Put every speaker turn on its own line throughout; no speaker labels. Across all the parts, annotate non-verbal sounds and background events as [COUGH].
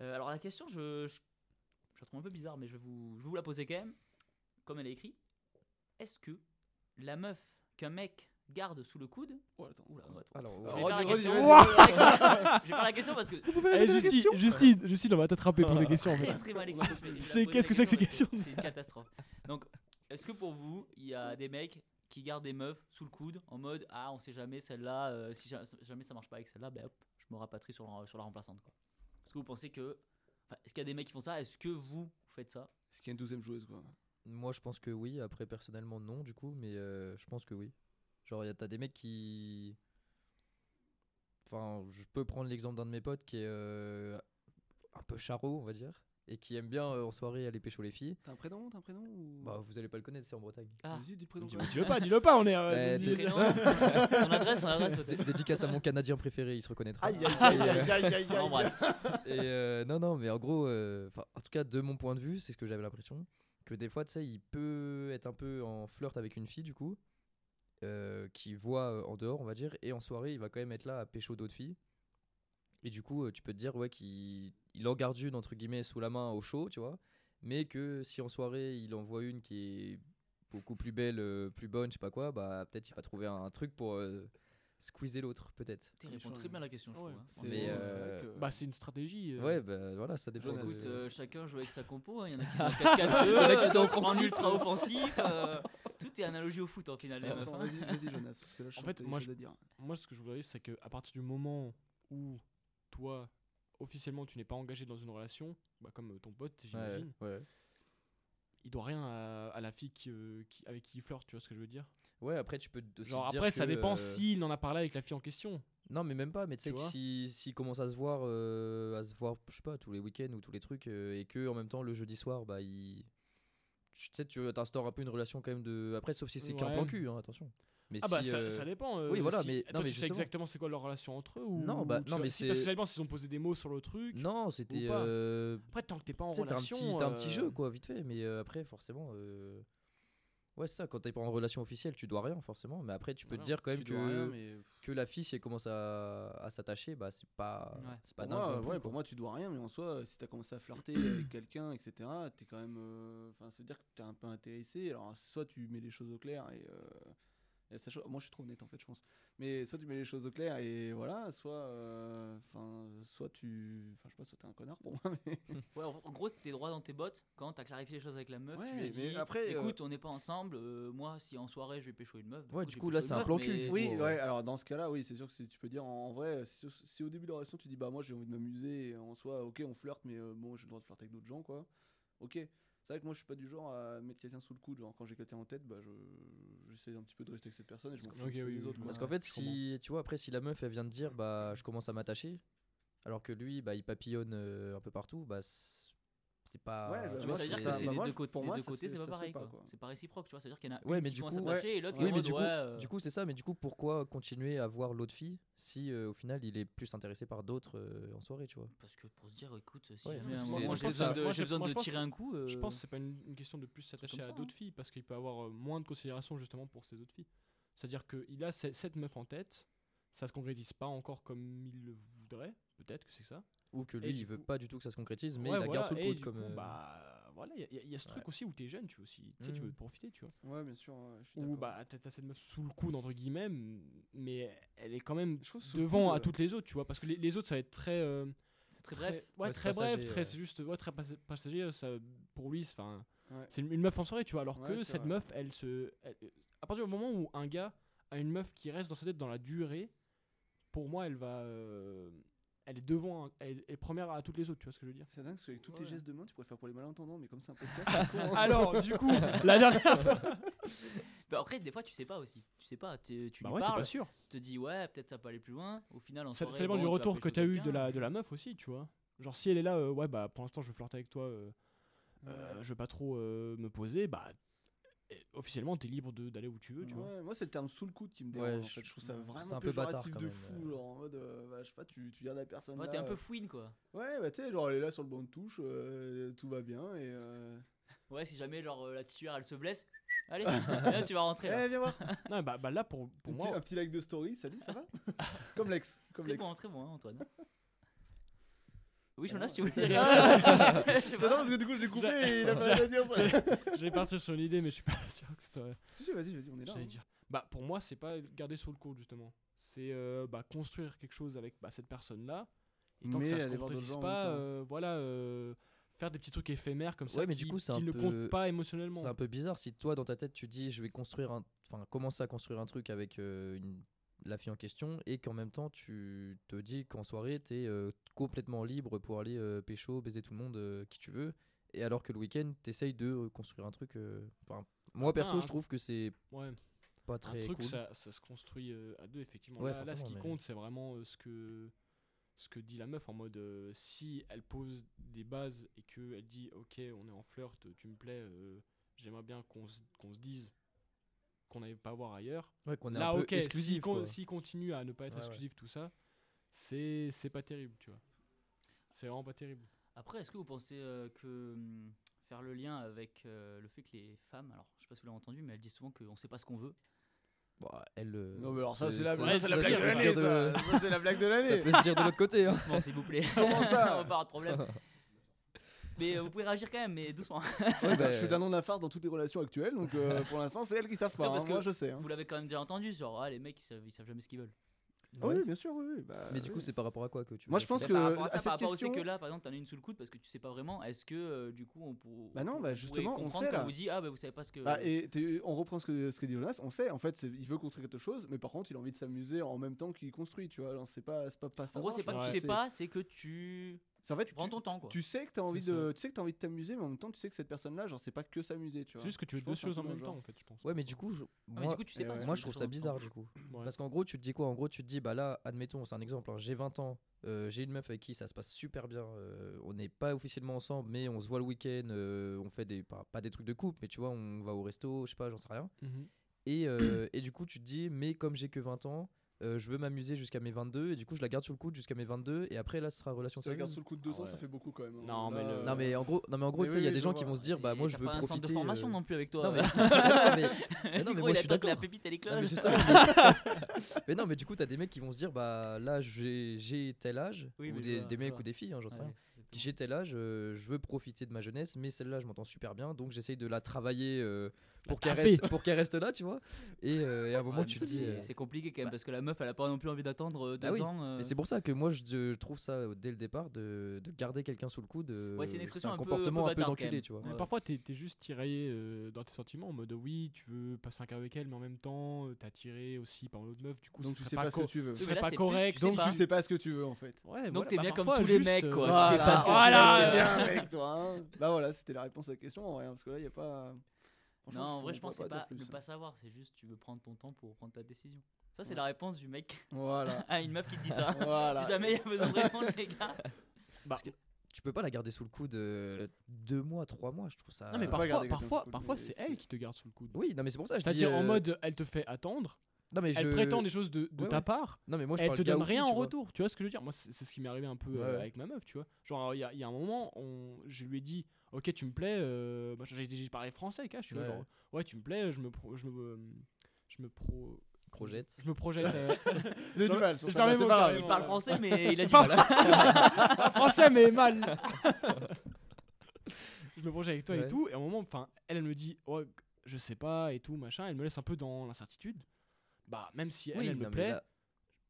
Euh, alors la question, je, je, je la trouve un peu bizarre, mais je vais, vous, je vous la poser quand même, comme elle est écrite. Est-ce que la meuf qu'un mec garde sous le coude...
Oh, attends.
Oula, attends.
Alors,
Je
ouais.
vais faire la question. [LAUGHS] Je vais faire la question parce que
Eh, Justine, Justine, Justine, on va t'attraper pour des questions. C'est- qu'est-ce que c'est que ces
question
questions
C'est une catastrophe. Donc, est-ce que pour vous, il y a des mecs qui gardent des meufs sous le coude en mode ah on sait jamais celle-là, euh, si ja- jamais ça marche pas avec celle-là, ben hop, je me rapatrie sur, la- sur la remplaçante quoi. Est-ce que vous pensez que, enfin, est-ce qu'il y a des mecs qui font ça? Est-ce que vous faites ça?
Est-ce qu'il y a une douzième joueuse quoi?
Moi, je pense que oui. Après, personnellement, non, du coup, mais euh, je pense que oui. Genre, y a- t'as des mecs qui. Enfin, je peux prendre l'exemple d'un de mes potes qui est euh, un peu charot, on va dire, et qui aime bien euh, en soirée aller pécho les filles.
T'as un prénom T'as un prénom ou...
Bah, vous allez pas le connaître, c'est en Bretagne.
Ah.
Vas-y, dis le prénom.
Dis-. Dis-le pas, dis-le pas, on est. euh,
Euh,
dis-
Prénom, [LAUGHS] son adresse, son adresse.
Dé- Dédicace à mon Canadien préféré, il se reconnaîtra.
Aïe, aïe, aïe, aïe, aïe, aïe, aïe,
On
aïe.
l'embrasse.
Et euh, non, non, mais en gros, euh, en tout cas, de mon point de vue, c'est ce que j'avais l'impression. Que des fois, tu sais, il peut être un peu en flirt avec une fille, du coup, qui voit en dehors, on va dire, et en soirée, il va quand même être là à pécho d'autres filles. Et du coup, euh, tu peux te dire, ouais, qu'il il en garde une, entre guillemets, sous la main au chaud, tu vois. Mais que si en soirée, il en voit une qui est beaucoup plus belle, euh, plus bonne, je sais pas quoi, bah peut-être il va trouver un, un truc pour euh, squeezer l'autre, peut-être.
Tu réponds très bien à la question, je
Ouais,
trouve. hein.
C'est-
Mais, euh,
que-
Bah, c'est une stratégie. euh.
Ouais, bah voilà, ça dépend.
Écoute, euh, chacun joue avec sa compo. hein. Il y en a qui [LAUGHS] jouent 4-4-2,
Il y en a qui sont
en ultra offensif. euh, tout est analogie au foot en final. les meufs,
Attends,
hein.
vas-y, vas-y, Jonas, parce que là, je
En fait, moi, je-
dire.
Moi, ce que je voudrais dire, c'est qu'à partir du moment où toi, officiellement, tu n'es pas engagé dans une relation, bah, comme euh, ton pote, j'imagine,
ouais.
il doit rien à, à la fille qui, euh, qui- avec qui il flirte, tu vois ce que je veux dire?
Ouais, après tu peux aussi
Genre
dire
après, ça dépend
euh,
s'il en a parlé avec la fille en question.
Non, mais même pas. Mais tu sais que
vois?
si s'il commence à se voir, euh, à se voir, je sais pas, tous les week-ends ou tous les trucs, et que en même temps le jeudi soir, bah il, tu sais, tu instaures un peu une relation quand même de. Après, sauf si c'est qu'un plan cul, hein, attention. Mais
Ah bah
si,
ça,
euh,
ça dépend. euh,
oui, voilà,
si-
mais-
toi,
non, mais
tu sais exactement c'est quoi leur relation entre eux ou
Non, bah, non, mais
si, parce que
c'est-
ça dépend s'ils ont posé des mots sur le truc.
Non, c'était. euh,
Après, tant que t'es pas en
un
relation,
petit, t'as un petit jeu quoi, vite fait. Mais euh, après, forcément. euh, Ouais, c'est ça, quand t'es pas en relation officielle, tu dois rien forcément. Mais après, tu peux te dire quand même que,
dois rien, mais
que la fille, si elle commence à, à s'attacher, bah c'est pas,
Ouais.
c'est pas
Pour
dingue
moi,
plus,
ouais, pour moi, tu dois rien, mais en soi, si t'as commencé à flirter [COUGHS] avec quelqu'un, etc., t'es quand même. euh, Enfin, ça veut dire que t'es un peu intéressé. Alors, soit tu mets les choses au clair et. euh, et ça cho- moi, je suis trop honnête en fait, je pense. Mais soit tu mets les choses au clair et voilà, soit. euh, Enfin, soit tu. Enfin, je sais pas, soit t'es un connard pour moi, mais. [LAUGHS]
Ouais, en gros, t'es droit dans tes bottes quand t'as clarifié les choses avec la meuf.
Ouais,
tu lui as
mais
dit,
après, euh,
écoute, on n'est pas ensemble. euh, moi, si en soirée je vais pécho une meuf.
Ouais,
coup,
du coup, là, c'est
une
un plan
mais-
cul.
Oui,
Ouais.
ouais, alors dans ce cas-là, oui, c'est sûr que tu peux dire en, en vrai, si, si au début de la relation tu dis bah moi j'ai envie de m'amuser, en soi, ok, on flirte, mais euh, bon, j'ai le droit de flirter avec d'autres gens, quoi. Ok, c'est vrai que moi je suis pas du genre à mettre quelqu'un sous le coude, genre quand j'ai quelqu'un en tête, bah je j'essaie un petit peu de rester avec cette personne et je m'en fous
oui, oui,
autres. quoi.
Parce qu'en fait, si tu vois, après, si la meuf elle vient de dire, bah, je commence à m'attacher, alors que lui, bah, il papillonne euh, un peu partout, bah, c'est c'est pas.
Ouais, bah,
tu vois,
vois, ça veut dire
c'est
que
ça.
c'est
bah,
des
moi,
deux
pour
des
moi,
deux
ça
côtés, c'est pas
ça
pareil. quoi.
quoi.
C'est pas réciproque, tu vois. C'est-à-dire qu'il y en a
Ouais,
une
mais
qui
du coup-
à s'attacher et l'autre qui
Oui, mais du coup,
euh,
du coup, c'est ça. Mais du coup, pourquoi continuer à voir l'autre fille si euh, au final il est plus intéressé par d'autres euh, en soirée, tu vois?
Parce que pour se dire, écoute, si
Ouais,
jamais
c'est- moi,
j'ai besoin de,
moi,
j'ai besoin
moi,
tirer un coup.
Je pense que c'est pas une, question de plus s'attacher à
ça,
d'autres filles parce qu'il peut avoir moins de considération justement pour ces autres filles. C'est-à-dire qu'il a ce- cette meuf en tête, ça se concrétise pas encore comme il le voudrait, peut-être que c'est ça.
Ou que lui, il veut
coup-
pas du tout que ça se concrétise, mais
Ouais,
il la
voilà,
garde sous le coude comme.
coup,
euh,
bah voilà, il y, a- il y a ce truc
Ouais.
aussi où t'es jeune, tu vois aussi, tu
Mhm.
veux profiter, tu vois.
Ouais, bien sûr, ouais, je suis
Ou
d'accord.
bah t'as cette meuf sous le coude entre guillemets, mais elle est quand même devant
coude,
à toutes les autres, tu vois, parce que les, les autres ça va être très euh,
C'est très bref.
ouais, très bref,
passager,
très
ouais.
c'est juste ouais, très pas- passager, ça pour lui, c'est- enfin
Ouais.
c'est une, une meuf en soirée, tu vois, alors
Ouais,
que cette
vrai.
meuf, elle se elle- à partir du moment où un gars a une meuf qui reste dans sa tête dans la durée, pour moi, elle va euh, elle est devant, elle est première à toutes les autres, tu vois ce que je veux dire
C'est dingue parce qu'avec tous tes
Ouais.
gestes de main, tu pourrais faire pour les malentendants, mais comme c'est un podcast, [LAUGHS] con, hein.
Alors, du coup, la dernière [LAUGHS]
Bah, après, des fois, tu sais pas aussi. Tu sais pas. Tu, tu
Bah
lui
ouais, t'es
parles,
pas sûr.
te dis ouais, peut-être ça peut aller plus loin. Au final, en
Ça,
soirée,
ça dépend
bon,
du
tu
retour que tu as eu de la, de la meuf aussi, tu vois. Genre, si elle est là, euh, ouais, bah pour l'instant, je veux flirter avec toi, euh, euh, je veux pas trop euh, me poser, bah officiellement, t'es libre de- d'aller où tu veux, tu vois.
Moi c'est le terme sous le coude qui me
Ouais,
dérange. en
je-
fait. je trouve ça vraiment
un peu bâtard,
péjoratif
quand
de
même,
fou, genre en mode, euh, bah, je sais pas, tu, tu gardes la personne
Ouais, t'es un peu
euh,
fouine quoi.
Ouais, bah tu sais, genre elle est là sur le banc de touche, euh, tout va bien et. Euh... [LAUGHS]
Ouais, si jamais genre euh, la titulaire elle se blesse, [LAUGHS] allez, là tu vas rentrer. là.
Eh, viens voir [LAUGHS]
Non, bah, bah là, pour, pour
un, petit,
moi,
un petit like de story, salut, ça va Comme Lex. Comme
Très
Lex.
bon, très bon, hein, Antoine. Oui, Jonas,
non,
tu voulais dire [LAUGHS] [LAUGHS] pas.
non, parce que du coup, je l'ai coupé
J'ai-
et il a pas à dire ça.
J'allais [LAUGHS] partir sur une idée, mais je suis pas sûr que ça.
Si, si, vas-y, vas-y, on est là.
J'allais
hein.
dire. Bah, pour moi, c'est pas garder sur le coude, justement. C'est euh, bah, construire quelque chose avec bah, cette personne-là. Et tant
Mais
que ça se concrétise pas, euh, voilà, euh, faire des petits trucs éphémères comme ça
Ouais, mais
qui,
du coup,
qui
un
ne
peu-
comptent pas émotionnellement.
C'est un peu bizarre si toi dans ta tête tu dis je vais construire un enfin commencer à construire un truc avec euh, une- la fille en question et qu'en même temps tu te dis qu'en soirée tu es complètement libre pour aller euh, pécho, baiser tout le monde euh, qui tu veux et alors que le week-end tu essayes de euh, construire un truc euh, moi perso
un-
je trouve que c'est
Ouais.
pas
Un
très
truc,
cool.
ça, ça se construit euh, à deux, effectivement.
Ouais,
là, là, ce qui
mais-
compte, c'est vraiment euh, ce que ce que dit la meuf en mode euh, si elle pose des bases et que elle dit ok on est en flirt tu me plais euh, j'aimerais bien qu'on se qu'on se dise qu'on n'allait pas voir ailleurs
Ouais, qu'on
là ok
exclusif
s'il con- continue à ne pas être
Ouais, ouais.
exclusif tout ça c'est c'est pas terrible tu vois c'est vraiment pas terrible
Après, est-ce que vous pensez euh, que hum, faire le lien avec euh, le fait que les femmes, alors je sais pas si vous l'avez entendu, mais elles disent souvent qu'on sait pas ce qu'on veut.
Bah, elle euh,
Non, mais alors ça,
c'est-
la,
ça-
ça,
ça-
blague
ça
de l'année. Ça, Ça, c'est la blague de
ça
l'année.
peut se dire de l'autre côté hein.
S'il vous plaît.
Comment ça [LAUGHS]
On va pas avoir de problème. [LAUGHS] Mais euh, vous pouvez réagir quand même, mais doucement. [LAUGHS]
Ouais, bah,
Je suis d'un nom d'infarct dans toutes les relations actuelles, donc euh, pour l'instant, c'est elles qui savent pas.
Non, parce
hein,
que
Moi, je sais. hein.
Vous l'avez quand même déjà entendu, genre ah, les mecs ils savent, ils savent jamais ce qu'ils veulent.
Ah
ouais.
Oui, bien sûr, oui. oui, bah,
mais du coup
oui.
c'est par rapport à quoi que tu
Moi, je pense que
par rapport à
à
ça,
cette
par rapport aussi
question-
que là, par exemple, t'en as une sous le coude parce que tu sais pas vraiment. Est-ce que euh, du coup on pour
Bah non, bah, justement, on sait,
quand
là.
vous dit ah bah vous savez pas ce que.
Bah, et on reprend ce que, ce que dit Jonas, on sait, en fait, il veut construire quelque chose, mais par contre, il a envie de s'amuser en même temps qu'il construit, tu vois. Alors, c'est pas, c'est pas, pas ça.
en gros, c'est pas que tu sais pas, c'est que tu
C'est en fait,
tu prends ton temps quoi.
tu sais que t'as envie de, tu sais que t'as envie de t'amuser, mais en même temps, tu sais que cette personne-là, genre, c'est pas que s'amuser, tu vois.
c'est juste que tu veux deux choses en même temps en fait je pense
ouais mais du coup je-
Ah, mais
moi
du coup, tu sais pas.
moi je trouve ça bizarre du coup
Ouais.
Parce qu'en gros, tu te dis quoi? En gros, tu te dis, bah là, admettons, c'est un exemple, hein, j'ai 20 ans, euh, j'ai une meuf avec qui ça se passe super bien, euh, on n'est pas officiellement ensemble, mais on se voit le week-end, euh, on fait des, pas, pas des trucs de couple, mais tu vois, on va au resto, je sais pas, j'en sais rien.
Mhm.
Et, et du coup, tu te dis, mais comme j'ai que 20 ans, euh, je veux m'amuser jusqu'à mes 22, et du coup, je la garde sous le coude jusqu'à mes 22, et après, là, ce sera relation
Tu regardes
sérieuse.
sous le coup de deux
Ah
ans,
ouais.
ça fait beaucoup quand même. hein.
Non, mais le-
Non, mais en gros, non, mais en gros
Mais
tu sais, il y a des gens
vois.
qui vont se dire, bah moi, je veux
pas un
profiter.
centre de formation
euh,
non plus avec toi.
Non, mais, [LAUGHS] non, mais, mais [LAUGHS] non, mais moi,
il
je suis
que la
d'accord.
pépite elle
Non,
éclose.
mais justement, [LAUGHS] mais non, mais du coup, t'as des mecs qui vont se dire, bah là, j'ai tel âge,
Oui,
ou des,
vois,
des
je
mecs
vois.
ou des filles, hein, j'en sais rien. j'ai tel âge, euh, je veux profiter de ma jeunesse, mais celle-là, je m'entends super bien, donc j'essaye de la travailler euh, pour qu'elle reste, pour qu'elle reste là, tu vois. Et, euh, et à un moment,
Ouais,
tu te dis.
c'est-
euh,
C'est compliqué quand même
bah-
parce que la meuf elle a pas non plus envie d'attendre euh,
Bah
deux
oui,
ans. euh.
Et c'est pour ça que moi, je, je trouve ça dès le départ de, de garder quelqu'un sous le coude.
Ouais, c'est une expression
un,
un peu-
comportement
un peu
un peu
quand
d'enculé, tu vois.
Ouais.
parfois, t'es es juste tiraillé euh, dans tes sentiments en mode oui, tu veux passer un quart avec elle, mais en même temps, t'es attiré aussi par l'autre meuf. Du coup,
Donc,
ce
tu
serait
sais
pas,
ce que tu veux.
ce serait pas correct.
Donc, tu sais pas ce que tu veux en fait.
Ouais,
Donc t'es
bah,
bien comme tous les mecs quoi.
Voilà, avec toi. hein. Bah voilà, c'était la réponse à la question en vrai, parce que là, il y a pas.
Non, en vrai, je pense que c'est pas
plus.
ne pas savoir, c'est juste tu veux prendre ton temps pour prendre ta décision. Ça, c'est
Ouais.
la réponse du mec
Voilà.
à [LAUGHS] une meuf qui te dit ça. [LAUGHS]
Voilà.
Si jamais il y a besoin de répondre, les gars.
Bah,
Tu peux pas la garder sous le coude euh, deux mois, trois mois, je trouve ça.
non, mais parfois, parfois, c'est elle qui te garde sous le coude.
Oui, non, mais c'est pour ça.
C'est-à-dire en
euh,
mode, elle te fait attendre,
Non, mais
elle
je-
prétend des choses de, de
Ouais,
ta
ouais.
part,
Non, mais moi, je
elle te donne rien en retour. Tu vois ce que je veux dire? Moi, c'est ce qui m'est arrivé un peu euh,
Ouais,
avec ma meuf, tu vois. Genre, il y, a- il y a un moment, on, je lui ai dit, ok, tu me plais. Euh, bah, j'ai parlé français, cash, tu vois.
Ouais,
Genre, ouais, tu me plais, je me, pro- je me, je me pro,
Projette.
Je me projette. euh, [LAUGHS] [LAUGHS] Je-
du mal
je permets mon
grave.
Il parle français, mais [LAUGHS] il a du mal.
pas français, mais mal. je me projette avec toi et tout. Et à un moment, enfin, elle, elle me dit, ouais, je sais pas et tout, machin. Elle me laisse un peu dans l'incertitude. Bah, même si elle,
Oui,
elle
non,
me plaît,
là-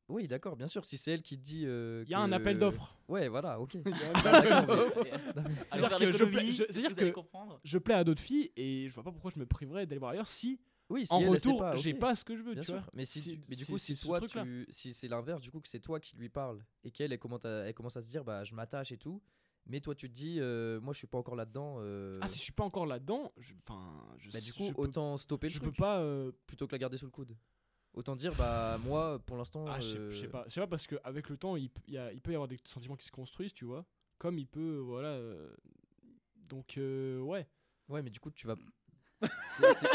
Oui, d'accord, bien sûr. Si c'est elle qui te dit. euh,
il y a un appel d'offres.
Ouais, voilà, ok. [LAUGHS]
Il y a un
d'accord,
appel
mais-
d'offres.
Non, mais-
Alors,
C'est-à-dire que je plais- je- c'est-à-dire
vous allez
que-
comprendre.
Je plais à d'autres filles et je vois pas pourquoi je me priverais d'aller voir ailleurs si,
Oui, si
en
elle,
retour,
pas,
j'ai pas ce que je veux,
Bien
tu
sûr.
vois.
Mais, si, mais du coup, si toi, tu, si c'est l'inverse, du coup, que c'est toi qui lui parle et qu'elle, elle, commence à- elle commence à se dire, bah, je m'attache et tout. Mais toi, tu te dis, euh, moi, je suis pas encore là-dedans. euh,
Ah, si je suis pas encore là-dedans, je- enfin, je
bah, du
je
coup,
peux-
autant stopper le
je
truc
peux pas. euh,
plutôt que la garder sous le coude. Autant dire, bah, moi, pour l'instant.
Ah, je sais-
euh,
je sais pas. Sais pas parce qu'avec le temps, il, y a- il peut y avoir des sentiments qui se construisent, tu vois. Comme il peut, voilà. euh, Donc, euh, ouais.
Ouais, mais du coup, tu vas. [LAUGHS] C'est- c'est-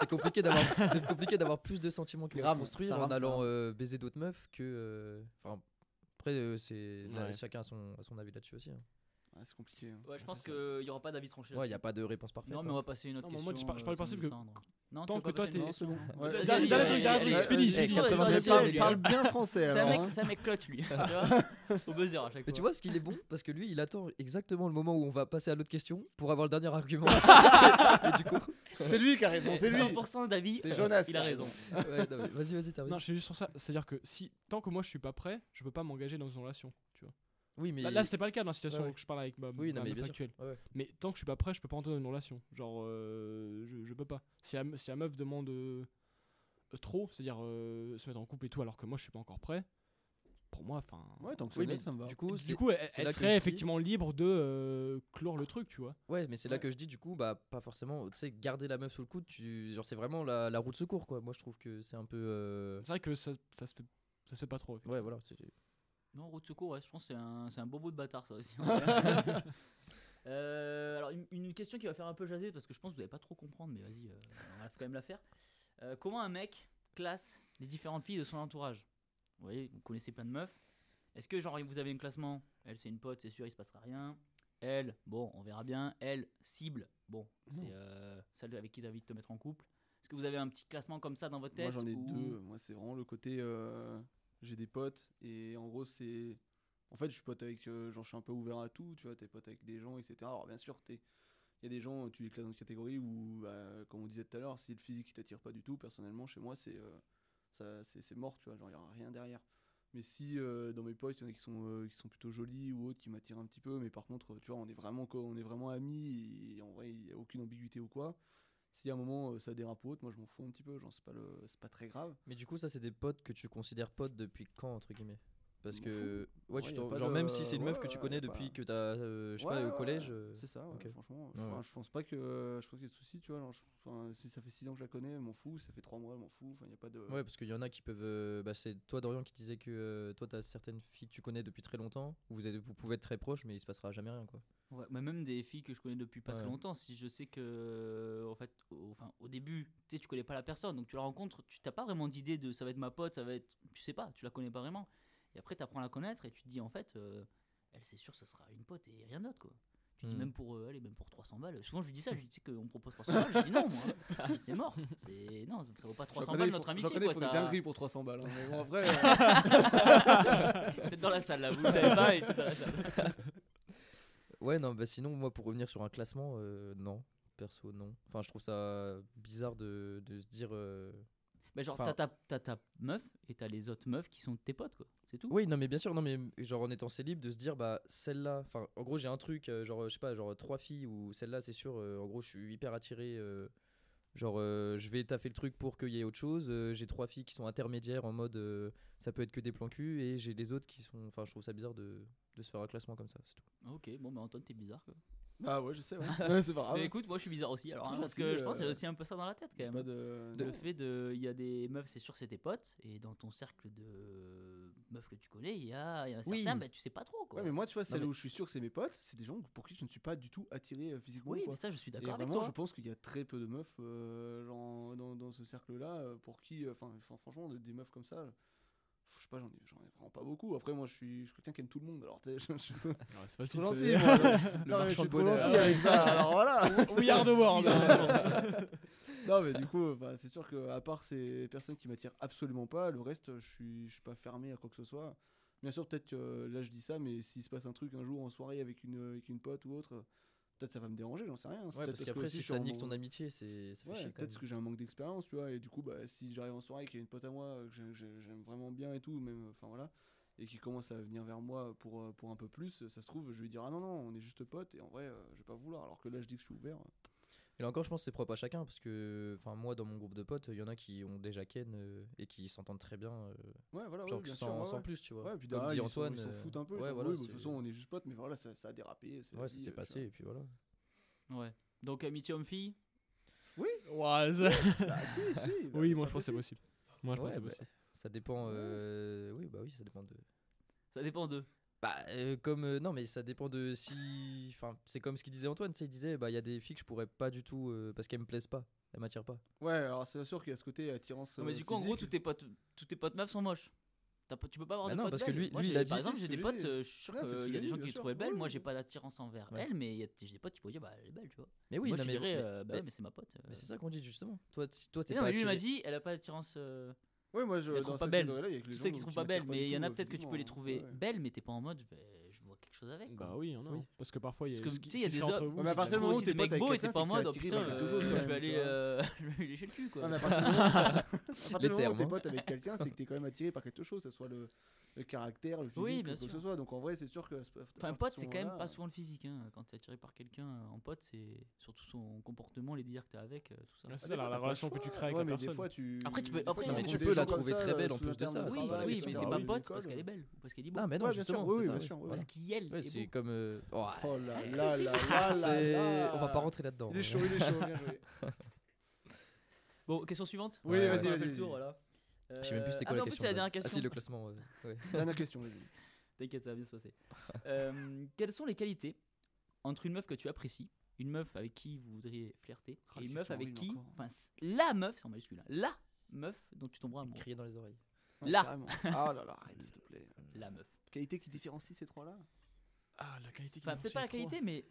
C'est compliqué d'avoir, [LAUGHS] c'est compliqué d'avoir plus de sentiments qui vont se construire en
rame,
allant euh, baiser d'autres meufs que. euh, Enfin, après, euh, c'est
Ouais.
chacun a son, a son avis là-dessus aussi. hein.
Ah, c'est compliqué. hein.
Ouais, je pense
c'est
qu'il y aura pas d'avis tranché.
Ouais, il n'y a pas de réponse parfaite.
Non, mais
hein.
on va passer une autre
Non, mais
question.
moi, je
euh,
parle du principe que.
Non,
tant que toi, t'es-
vas-y,
dernier
allez,
truc, dernier
allez,
truc,
finis,
allez,
parle, bien français.
C'est un mec,
hein.
c'est mec clutch lui. [LAUGHS] Au buzzer à chaque
Mais
fois.
tu vois ce qu'il est bon? Parce que lui, il attend exactement le moment où on va passer à l'autre question pour avoir le dernier argument. [LAUGHS] Et du coup,
C'est lui qui a raison, c'est lui.
100% d'avis.
C'est Jonas.
Il
qui
a raison.
mais vas-y, vas-y, termine.
Non, je suis juste sur ça. C'est-à-dire que si tant que moi je suis pas prêt, je peux pas m'engager dans une relation.
Oui, mais
Là, là, c'était pas le cas dans la situation
Ouais,
où je parle avec ma,
Oui, non,
ma
mais
actuelle.
Ouais, ouais.
Mais tant que je suis pas prêt, je peux pas entrer dans une relation. Genre, euh, je, je peux pas. Si la, si la meuf demande euh, euh, trop, c'est-à-dire euh, se mettre en couple et tout, alors que moi je suis pas encore prêt, pour moi, enfin.
Ouais, tant que c'est
Oui,
honnête, ça me va.
du coup,
du coup, elle, serait
dis-
effectivement libre de euh, clore le truc, tu vois.
Ouais, mais c'est là que je dis du coup, bah pas forcément. Tu sais, garder la meuf sous le coude, tu... genre c'est vraiment la, la roue de secours quoi. Moi je trouve que c'est un peu. euh,
C'est vrai que ça, ça se fait, ça se fait pas trop.
Ouais, voilà.
Non, route secours, ouais, je pense que c'est un, c'est un bobo de bâtard ça aussi. [LAUGHS] Euh, alors, une, une question qui va faire un peu jaser parce que je pense que vous n'allez pas trop comprendre, mais vas-y, euh, on va quand même la faire. Euh, comment un mec classe les différentes filles de son entourage? Vous voyez, vous connaissez plein de meufs. Est-ce que, genre, vous avez un classement? Elle, c'est une pote, c'est sûr, il se passera rien. Elle, bon, on verra bien. Elle, cible, bon, c'est euh, celle avec qui tu as envie de te mettre en couple. Est-ce que vous avez un petit classement comme ça dans votre tête
Moi j'en ai
ou-
deux. Moi c'est vraiment le côté. J'ai des potes et en gros c'est. En fait je suis pote avec. euh, genre je suis un peu ouvert à tout. Tu vois, t'es pote avec des gens, etc. Alors bien sûr, t'es. Il y a des gens, tu les classes dans une catégorie où, bah, comme on disait tout à l'heure, si le physique t'attire pas du tout, personnellement, chez moi, c'est euh, c'est, mort, tu vois, genre il y aura rien derrière. Mais si euh, dans mes potes, il y en a qui sont, euh, qui sont plutôt jolis ou autres, qui m'attirent un petit peu, mais par contre, tu vois, on est vraiment, on est vraiment amis, et en vrai, il n'y a aucune ambiguïté ou quoi. Si à un moment euh, ça dérape ou autre, moi je m'en fous un petit peu, genre c'est pas, le, c'est pas très grave.
Mais du coup, ça c'est des potes que tu considères potes depuis quand entre guillemets? Parce que Ouais, tu genre
de-
même si c'est une meuf que tu connais depuis
pas-
que t'as, euh, je sais
Ouais,
pas,
ouais,
au collège. euh,
C'est ça, ouais,
ok.
franchement. Je pense pas que. Je pense qu'il y a de soucis, tu vois. genre, je- enfin, si ça fait 6 ans que je la connais, elle m'en fout. Si ça fait 3 mois, elle m'en fout. Enfin, il y a pas de.
Ouais, parce qu'il y en a qui peuvent. euh, bah, c'est toi, Dorian, qui disait que euh, toi, t'as certaines filles que tu connais depuis très longtemps. où Vous, êtes, vous pouvez être très proches, mais il se passera jamais rien, quoi.
Ouais, mais même des filles que je connais depuis pas
Ouais.
très longtemps, si je sais que, en fait, au, enfin, au début, tu sais, tu connais pas la personne, donc tu la rencontres, tu t'as pas vraiment d'idée de ça va être ma pote, ça va être, tu sais pas, tu la connais pas vraiment. Et après, tu apprends à la connaître et tu te dis, en fait, euh, elle, c'est sûr, ça sera une pote et rien d'autre, quoi. Tu dis
Mhm.
même pour, euh, allez, même pour 300 balles. Souvent, je lui dis ça, je lui dis tu sais qu'on me propose 300 balles, je dis non, moi. [LAUGHS] C'est mort. C'est non, ça vaut pas
J'en
300
connais,
balles notre amitié,
J'en
quoi.
des
ça-
dingueries pour 300 balles. hein, mais bon, après. [LAUGHS] euh,
Peut-être dans la salle là, vous savez pas, et peut-être dans la salle. [LAUGHS]
Ouais, non, bah sinon, moi, pour revenir sur un classement, euh, non. Perso, non. Enfin, je trouve ça bizarre de, de se dire. euh,
Mais genre,
Enfin-
t'as ta, meuf et t'as les autres meufs qui sont tes potes, quoi. C'est tout.
Oui, non, mais bien sûr, non, mais genre en étant célib, de se dire, bah celle-là, enfin, en gros, j'ai un truc, euh, genre, je sais pas, genre trois filles ou celle-là, c'est sûr, euh, en gros, je suis hyper attiré. euh, genre, je vais taffer le truc pour qu'il y ait autre chose. j'ai trois filles qui sont intermédiaires en mode, ça peut être que des plans cul, et j'ai les autres qui sont. Enfin, je trouve ça bizarre de, de se faire un classement comme ça, c'est tout.
Ok, bon, bah Antoine, t'es bizarre, quoi.
Bah ouais, je sais, ouais. [LAUGHS] Ouais, c'est pas grave.
Mais écoute, moi je suis bizarre aussi, alors, hein, parce que je pense que j'ai
euh,
aussi un peu ça dans la tête quand même.
Pas de.
De le fait de. Il y a des meufs, c'est sûr, c'est tes potes, et dans ton cercle de meufs que tu connais, il y a, il y a
Oui.
certains, bah, tu sais pas trop, quoi.
Ouais, mais moi, tu vois, celle
mais-
où je suis sûr que c'est mes potes, c'est des gens pour qui je ne suis pas du tout attiré euh, physiquement.
oui,
quoi.
mais ça, je suis
Et
d'accord avec
vraiment,
toi.
je pense qu'il y a très peu de meufs euh, genre, dans, dans ce cercle-là euh, pour qui, euh, enfin, enfin, franchement, des, des meufs comme ça, je sais pas, j'en ai, vraiment pas beaucoup. Après, moi, je suis, je quelqu'un qui aime tout le monde, alors tu sais, je, suis trop gentil, je suis trop gentil avec ça, alors voilà. [LAUGHS]
We are the world. [LAUGHS]
non, mais du coup, bah, c'est sûr que à part ces personnes qui m'attirent absolument pas, le reste, je suis, je suis pas fermé à quoi que ce soit. Bien sûr, peut-être que là, je dis ça, mais s'il se passe un truc un jour en soirée avec une, avec une pote ou autre, peut-être ça va me déranger, j'en sais rien.
Ouais,
peut-être
parce qu'après, si ça nique
mon-
ton amitié, c'est
Ouais, peut-être que j'ai un manque d'expérience, tu vois, et du coup, bah, si j'arrive en soirée et qu'il y a une pote à moi euh, que j'ai- j'ai- j'aime vraiment bien et tout, même, enfin voilà, et qui commence à venir vers moi pour, euh, pour un peu plus, ça se trouve, je vais dire, ah non, non, on est juste potes, et en vrai, euh, je vais pas vouloir, alors que là, je dis que je suis ouvert.
Et là encore, je pense que c'est propre à chacun parce que, enfin, moi, dans mon groupe de potes, il y en a qui ont déjà Ken euh, et qui s'entendent très bien, euh,
Ouais, voilà,
genre
ouais, bien
sans,
sûr. ouais,
sans
ouais.
plus, tu vois.
Ouais, puis
Comme dit
ils s'en-
Antoine.
ils s'en
euh,
foutent un peu.
ouais,
Ouais,
voilà,
oui, bah, de toute façon, on est juste potes, mais voilà, ça, ça a dérapé.
Ouais, ça s'est
euh,
passé et puis voilà.
Ouais. Donc, amitié homme-fille?
Ouais, c'est-
vois. Bah, si, si. bah, [LAUGHS]
oui, moi je pense que c'est
possible.
Moi je pense
Ouais,
que c'est
bah,
possible.
Ça dépend. euh, Oui, bah oui, ça dépend de.
Ça dépend d'eux.
Bah, euh, comme. euh, non, mais ça dépend de si. Enfin, c'est comme ce qu'il disait Antoine, tu sais, il disait, bah, il y a des filles que je pourrais pas du tout. euh, parce qu'elles me plaisent pas, elles m'attirent pas.
Ouais, alors c'est sûr qu'il y a ce côté attirance.
Non, mais du coup, en gros, tous tes potes, tous tes potes meufs sont moches. T'as pas- tu peux pas avoir
Bah
de
non,
potes
parce que
belles.
lui-
Moi,
lui,
j'ai-
il a
par
dit,
exemple,
c'est
j'ai
ce
des
que
potes,
dit.
euh, je suis sûr
Ouais, c'est ce
qu'il
que
y a
j'ai
des gens qui les
sûr.
trouvaient belles. Moi, j'ai pas d'attirance envers
Ouais.
elle, mais il y a- j'ai des potes qui pourraient dire, bah, elle est belle, tu vois.
Mais oui,
Moi,
non,
je
mais,
dirais,
mais-
euh, bah
mais-
ouais, mais c'est ma pote. euh.
mais c'est ça qu'on dit justement. Toi, toi, t'es
Mais
pas
non, mais lui il m'a
attiré-
dit, elle a pas d'attirance. euh,
Ouais, moi je.
Trouve pas
cette
belle.
catégorie-là, il y a que les
Tu sais qu'ils
qui
pas belles, mais il y en a peut-être que tu peux les trouver
ouais.
belles, mais t'es pas en mode, je, vais- je vois quelque chose avec. quoi.
Bah oui, il y en a.
Oui.
Parce que parfois, il y a.
Parce que tu sais, il y a des hommes. [LAUGHS]
Ouais, mais à partir du moment où t'es avec
beaux et t'es pas en mode, oh putain, euh, euh, je vais aller lécher le cul quoi.
À
Les
moment où t'es
termes,
pote avec [LAUGHS] quelqu'un, c'est que t'es quand même attiré par quelque chose, que ce soit le, le caractère, le physique,
Oui,
ou quoi que ce soit. Donc en vrai, c'est sûr que.
Enfin, un pote, c'est quand même pas souvent le physique. Hein. Quand t'es attiré par quelqu'un euh, en pote, c'est surtout son comportement, les dires que t'as avec, euh, tout ça.
Ah,
c'est
des
ça,
fois,
la- relation que tu crées avec
Ouais,
la
mais des
personne.
fois, tu.
Après, tu peux-
fois,
après, mais
tu peux la trouver très belle en plus de ça.
Oui, oui, mais t'es pas pote parce qu'elle est belle ou parce qu'elle est beau.
Ah, mais non,
Ouais, bien sûr,
justement.
Parce qu'il est.
C'est comme. euh, oh,
là là là [LAUGHS] là là
On va pas rentrer là-dedans.
Il est chaud, il est chaud, bien joué.
Bon, question suivante.
Oui,
Ouais,
vas-y, vas-y.
le tour, voilà.
Je sais même plus c'était
Euh,
quoi
ah,
la
mais en plus,
question.
c'est la
de
dernière.
Ah
question.
si, le classement. ouais. [LAUGHS] Ouais.
Dernière question, vas-y.
T'inquiète, ça va bien se passer. Euh, quelles sont les qualités entre une meuf que tu apprécies, une meuf avec qui vous voudriez flirter,
Ah,
et une
question
meuf avec
horrible
qui,
encore.
enfin, c- la meuf, c'est en majuscule, hein, la meuf dont tu tomberas amoureux.
Crier dans les oreilles.
Ouais,
Là.
carrément. [LAUGHS] Ah là là, arrête s'il te plaît.
La meuf.
Qualité qui différencie ces trois-là?
Ah, la qualité qui
Enfin, peut-être pas la qualité, mais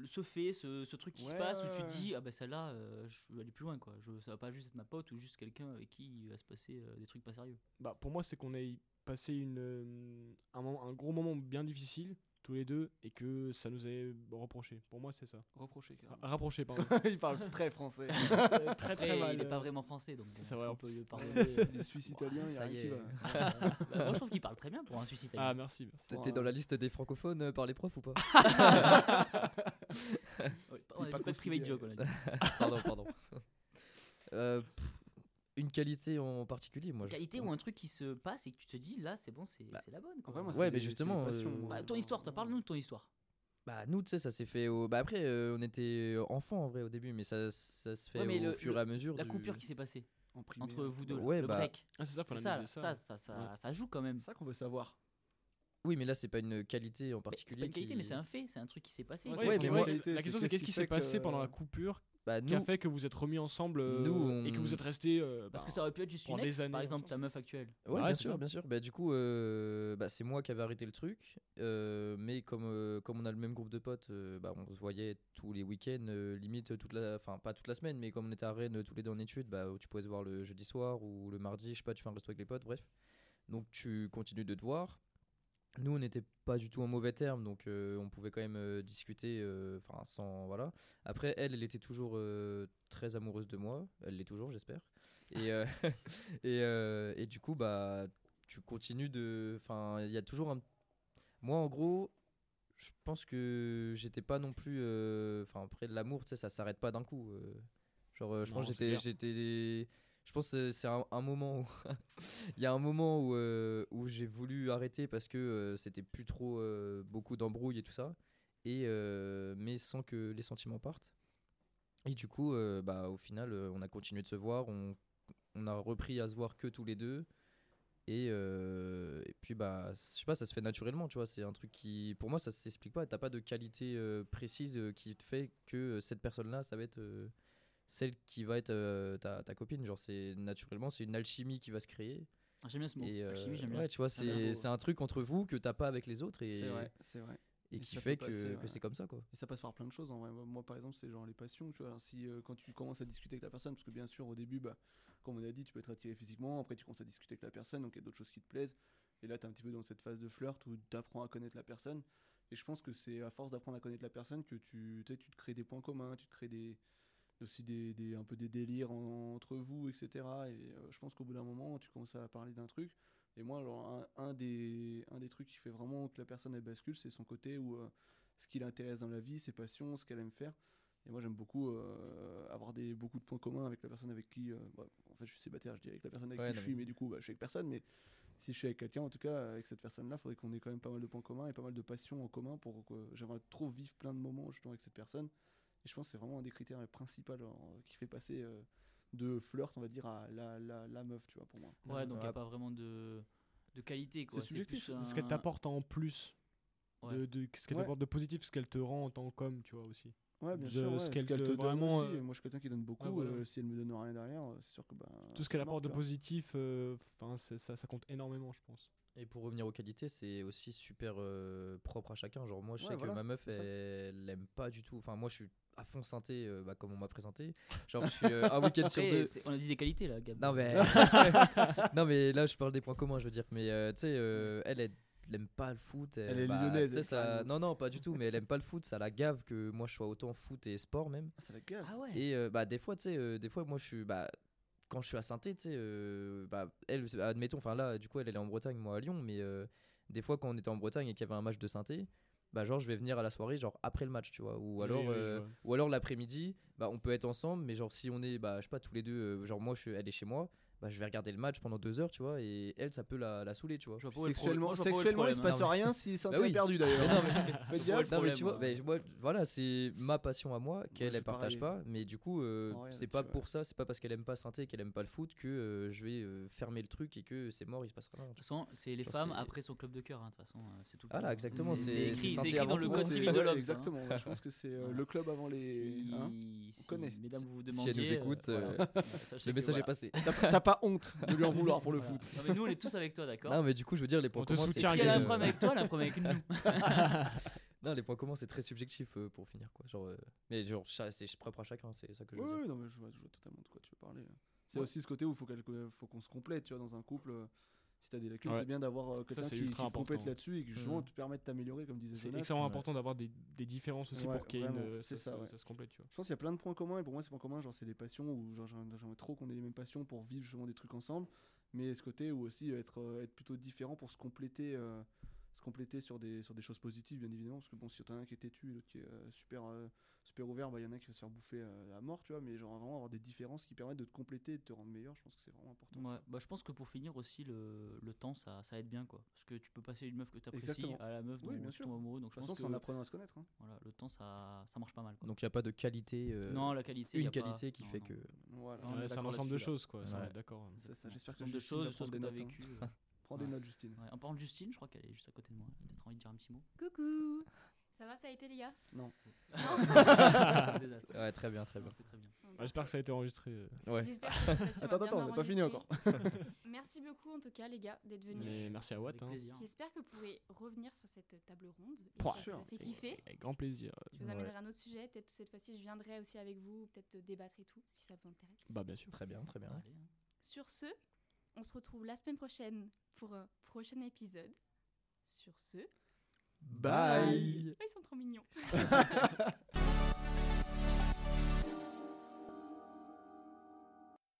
le- ce fait, ce, ce truc qui se passe où tu te dis, ah bah celle-là, euh, je veux aller plus loin, quoi. Je, ça va pas juste être ma pote ou juste quelqu'un avec qui il va se passer euh, des trucs pas sérieux.
Bah, pour moi, c'est qu'on ait passé une, euh, un, moment- un gros moment bien difficile, tous les deux, et que ça nous est reproché. Pour moi, c'est ça.
Reproché, carrément.
Rapproché, pardon. [LAUGHS]
Il parle très français. [LAUGHS]
très, très mal.
il est pas
euh,
vraiment français, donc
c'est
est-ce
vrai, en
peut lui pardonner
Les [LAUGHS] Suisses italiens, il y a
ça
rien qui
est.
va.
Bah, Moi, je trouve qu'il parle très bien pour un Suisse italien.
Ah, merci. merci.
Un-
dans la liste des francophones euh, par les profs ou pas?
On a
pas
de private joke, on a dit.
Pardon, pardon. Euh, pff, une qualité en particulier, moi. je-
Qualité ou un truc qui se passe et que tu te dis, là, c'est bon, c'est
Bah,
la bonne. Quoi.
vrai, moi,
Ouais, mais justement, euh.
Bah, ton histoire, toi, parle-nous de ton histoire.
Bah nous, tu sais, ça s'est fait au... Bah après, euh, on était enfants en vrai au début, mais ça, ça se fait
Ouais,
au
le-
fur et à mesure.
La
du-
coupure qui s'est passée
En primaire.
entre vous deux,
Ouais,
le
bah,
break.
Ah, c'est ça, faut
ça, ça, ça, ça,
Ouais.
ça joue quand même.
C'est ça qu'on veut savoir.
Oui, mais là, c'est pas une qualité en particulier.
C'est pas une qualité,
qui-
mais c'est un fait, c'est un truc qui s'est passé.
Ouais,
Ouais,
Ouais,
mais
mais
moi,
moi-
qualité,
la question c'est qu'est-ce qui s'est passé
que-
pendant la coupure
Bah
qui a
nous,
fait que vous êtes remis ensemble euh,
Nous,
et que vous êtes restés euh,
Parce
bah,
que ça aurait pu être juste une ex,
des années
par exemple, ta meuf actuelle.
Ouais,
Ouais,
bien sûr, bien sûr. Bah, du coup, euh, bah, c'est moi qui avais arrêté le truc. euh, mais comme, euh, comme on a le même groupe de potes, euh, bah, on se voyait tous les week-ends, euh, limite toute la. Enfin, pas toute la semaine, mais comme on était à Rennes euh, tous les deux en études, bah, tu pouvais te voir le jeudi soir ou le mardi, je sais pas, tu fais un resto avec les potes, bref. Donc tu continues de te voir. Nous, on n'était pas du tout en mauvais termes, donc euh, on pouvait quand même euh, discuter, euh, enfin sans voilà. Après, elle, elle était toujours très amoureuse de moi. Elle l'est toujours, j'espère. Et [LAUGHS] et, et du coup, bah, tu continues de, enfin, il y a toujours un. Moi, en gros, je pense que j'étais pas non plus, enfin après l'amour, tu sais, ça s'arrête pas d'un coup. Genre, je
Non,
pense que j'étais, je pense que c'est un, moment où [LAUGHS] il y a un moment où, euh, où j'ai voulu arrêter parce que euh, c'était plus trop euh, beaucoup d'embrouilles et tout ça, et mais sans que les sentiments partent. Et du coup, bah, au final, on a continué de se voir, on, on a repris à se voir que tous les deux. Et, et puis, bah, je sais pas, ça se fait naturellement, tu vois. C'est un truc qui, pour moi, ça s'explique pas. T'as pas de qualité précise qui te fait que cette personne-là, ça va être celle qui va être euh, ta, ta copine. Genre, c'est naturellement, c'est une alchimie qui va se créer.
Ah, J'aime bien ce mot.
Et euh,
Alchimie, j'aime bien.
ouais, tu vois, c'est c'est un truc entre vous que t'as pas avec les autres et,
C'est vrai, c'est vrai.
et
Et
qui fait que,
passer,
que
ouais.
c'est comme ça, quoi.
Et ça passe par plein de choses en vrai. Moi, par exemple, c'est genre les passions. Tu vois, si euh, quand tu commences à discuter avec la personne, parce que bien sûr, au début, bah, comme on a dit, tu peux être attiré physiquement. Après, tu commences à discuter avec la personne, donc il y a d'autres choses qui te plaisent. Et là, tu es un petit peu dans cette phase de flirt où tu apprends à connaître la personne. Et je pense que c'est à force d'apprendre à connaître la personne que tu, tu te crées des points communs, tu te crées des, aussi des, des- un peu des délires en- entre vous, etc. Et euh, je pense qu'au bout d'un moment, tu commences à parler d'un truc. Et moi, alors, un, un des, un des trucs qui fait vraiment que la personne elle bascule, c'est son côté où euh, ce qui l'intéresse dans la vie, ses passions, ce qu'elle aime faire. Et moi, j'aime beaucoup euh, avoir des, beaucoup de points communs avec la personne avec qui. bah, en fait, je suis célibataire, je dis avec la personne avec
Ouais,
qui je suis,
mais-
mais du coup, bah, je suis avec personne. Mais si je suis avec quelqu'un, en tout cas, avec cette personne-là, il faudrait qu'on ait quand même pas mal de points communs et pas mal de passions en commun pour que j'aimerais trop vivre plein de moments justement avec cette personne. Et je pense que c'est vraiment un des critères principaux alors, qui fait passer euh, de flirt, on va dire, à la, la, la meuf, tu vois, pour moi.
Ouais, donc il n'y a pas vraiment de, de qualité. quoi.
C'est subjectif.
ce qu'elle t'apporte en plus
Ouais.
de, de ce qu'elle
Ouais.
t'apporte de positif, ce qu'elle te rend en tant qu'homme, tu vois aussi.
Ouais, bien
de
sûr.
ce
ouais, Ce
qu'elle
qu'elle
te-
te donne aussi.
euh,
Moi, je suis quelqu'un qui donne beaucoup.
voilà.
euh, si elle me donne rien derrière, euh, c'est sûr que bah,
Tout ce qu'elle
mort,
apporte de
vois.
positif, euh, enfin ça, ça compte énormément, je pense.
Et pour revenir aux qualités, c'est aussi super euh, propre à chacun. Genre, moi, je
Ouais,
sais
voilà,
que ma meuf,
ça.
elle l'aime pas du tout. Enfin, moi, je suis à fond synthé, euh, bah, comme on m'a présenté. Genre, je suis euh, un week-end sur deux.
on a dit des qualités là, Gab.
Non, mais. [LAUGHS] non, mais là, je parle des points communs, je veux dire. Mais euh, tu sais, euh, elle, elle aime pas le foot.
Elle est
bah,
lyonnaise, elle,
ça... Non, non, pas du tout. Mais elle aime pas le foot. Ça la gave que moi, je sois autant foot et sport même.
Ah, ça la gave.
Ah ouais.
Et euh, bah, des fois, tu sais, euh, des fois, moi, je suis. Bah, quand je suis à saint tu sais, euh, bah, elle, admettons, enfin là, du coup, elle, elle est en Bretagne, moi à Lyon, mais euh, des fois, quand on était en Bretagne et qu'il y avait un match de saint bah, genre, je vais venir à la soirée, genre après le match, tu vois. Ou alors,
oui,
euh, ou alors l'après-midi, bah, on peut être ensemble, mais genre, si on est, bah, je sais pas, tous les deux, euh, genre, moi, je, suis- elle est chez moi, bah, je vais regarder le match pendant deux heures, tu vois, et elle, ça peut la, la saouler, tu vois.
Sexuellement,
le
sexuellement il se passe
hein.
rien [LAUGHS] si Saint
Bah oui.
est perdu d'ailleurs.
Non, mais- [LAUGHS]
Je
tu vois,
moi,
voilà, c'est ma passion à moi qu'elle
suis
partage
pareil.
pas, mais du coup euh,
vrai,
c'est pas pour ça, c'est pas parce qu'elle aime pas synthé, qu'elle aime pas le foot que euh, je vais euh, fermer le truc et que c'est mort, il se passera rien.
De toute façon, c'est les femmes après son club de cœur. hein, De toute façon, euh, c'est tout.
Voilà, exactement,
C'est écrit, dans le code civil
Ouais,
de l'homme. hein.
Exactement. ouais, Je pense que c'est le club avant les.
Si,
hein
si
connaît.
mesdames vous vous
Si
demandiez,
elle nous écoute, Le message
voilà.
est passé.
Pas- honte de lui en vouloir pour le
Voilà.
foot.
Non, mais nous, on est tous avec toi, d'accord
Non mais du coup je veux dire les points
On te
communs
Si
très,
elle a un
euh,
problème avec toi, elle a un problème avec nous. [LAUGHS]
Non les points communs c'est très subjectif euh, pour finir quoi. Genre euh, mais genre c'est propre à chacun, c'est ça que je veux
Oui,
dire.
oui, non, mais je vois, je vois totalement de quoi tu veux parler. C'est
Ouais.
aussi ce côté où il faut, qu'on se complète, tu vois, dans un couple. Si t'as des lacunes,
Ouais.
c'est bien d'avoir euh, quelqu'un qui, qui
ultra
te complète
important.
là-dessus et qui justement
Mhm.
te permet de t'améliorer, comme disait
C'est extrêmement
ouais.
important d'avoir des, des différences aussi
Ouais,
pour qu'il euh,
c'est
ça,
ça,
ça se complète, tu vois.
Je pense qu'il y a plein de points communs et pour moi, ces points communs, genre, c'est les passions où genre, j'aimerais trop qu'on ait les mêmes passions pour vivre justement des trucs ensemble. Mais ce côté où aussi être, euh, être plutôt différent pour se compléter, euh, se compléter sur des, sur des choses positives, bien évidemment. Parce que bon, si t'en as un qui est têtu et l'autre qui est euh, super, euh, super ouvert, bah, il y en a un qui va se faire bouffer euh, à mort, tu vois. Mais genre vraiment avoir des différences qui permettent de te compléter et de te rendre meilleur, je pense que c'est vraiment important.
Ouais, bah, je pense que pour finir aussi, le, le temps, ça, ça aide bien. quoi. Parce que tu peux passer une meuf que tu apprécies
Exactement.
à la meuf dont
Oui, bien
tu tombes amoureux.
De
Donc je
toute façon,
pense
c'est en apprenant à se connaître. hein.
voilà, le temps, ça, ça marche pas mal. Quoi.
Donc il y a pas de qualité euh,
non, la qualité. y
une
pas-
qualité qui
non,
fait
non.
que
Voilà.
C'est un ensemble de choses, quoi. D'accord.
J'espère que
de choses, de choses que
des
tu as
notes. hein.
vécues. [LAUGHS]
Prends des notes, Justine.
Ouais, en parlant de Justine, je crois qu'elle est juste à côté de moi. Elle a peut-être envie de dire un petit mot.
Coucou Ça va, ça a été les gars
Non. [LAUGHS]
Désastre.
Ouais, très bien, très bien.
Non, C'était très bien.
J'espère que ça a été enregistré. euh,
Ouais.
J'espère que
Attends,
bien
attends, on n'a pas fini encore. [LAUGHS]
Merci beaucoup en tout cas les gars d'être venus.
Mais merci à Watt.
Avec
hein.
plaisir.
J'espère que vous pourrez revenir sur cette table ronde. et
Pouah.
que ça vous a fait kiffer.
Avec grand plaisir.
Je vous
Ouais.
amènerai un autre sujet. Peut-être cette fois-ci je viendrai aussi avec vous, peut-être débattre et tout, si ça vous intéresse.
Bah, bien sûr.
Très bien, très bien.
Allez, hein.
Sur ce, on se retrouve la semaine prochaine pour un prochain épisode. Sur ce,
Bye.
Oh, ils sont trop mignons. [LAUGHS]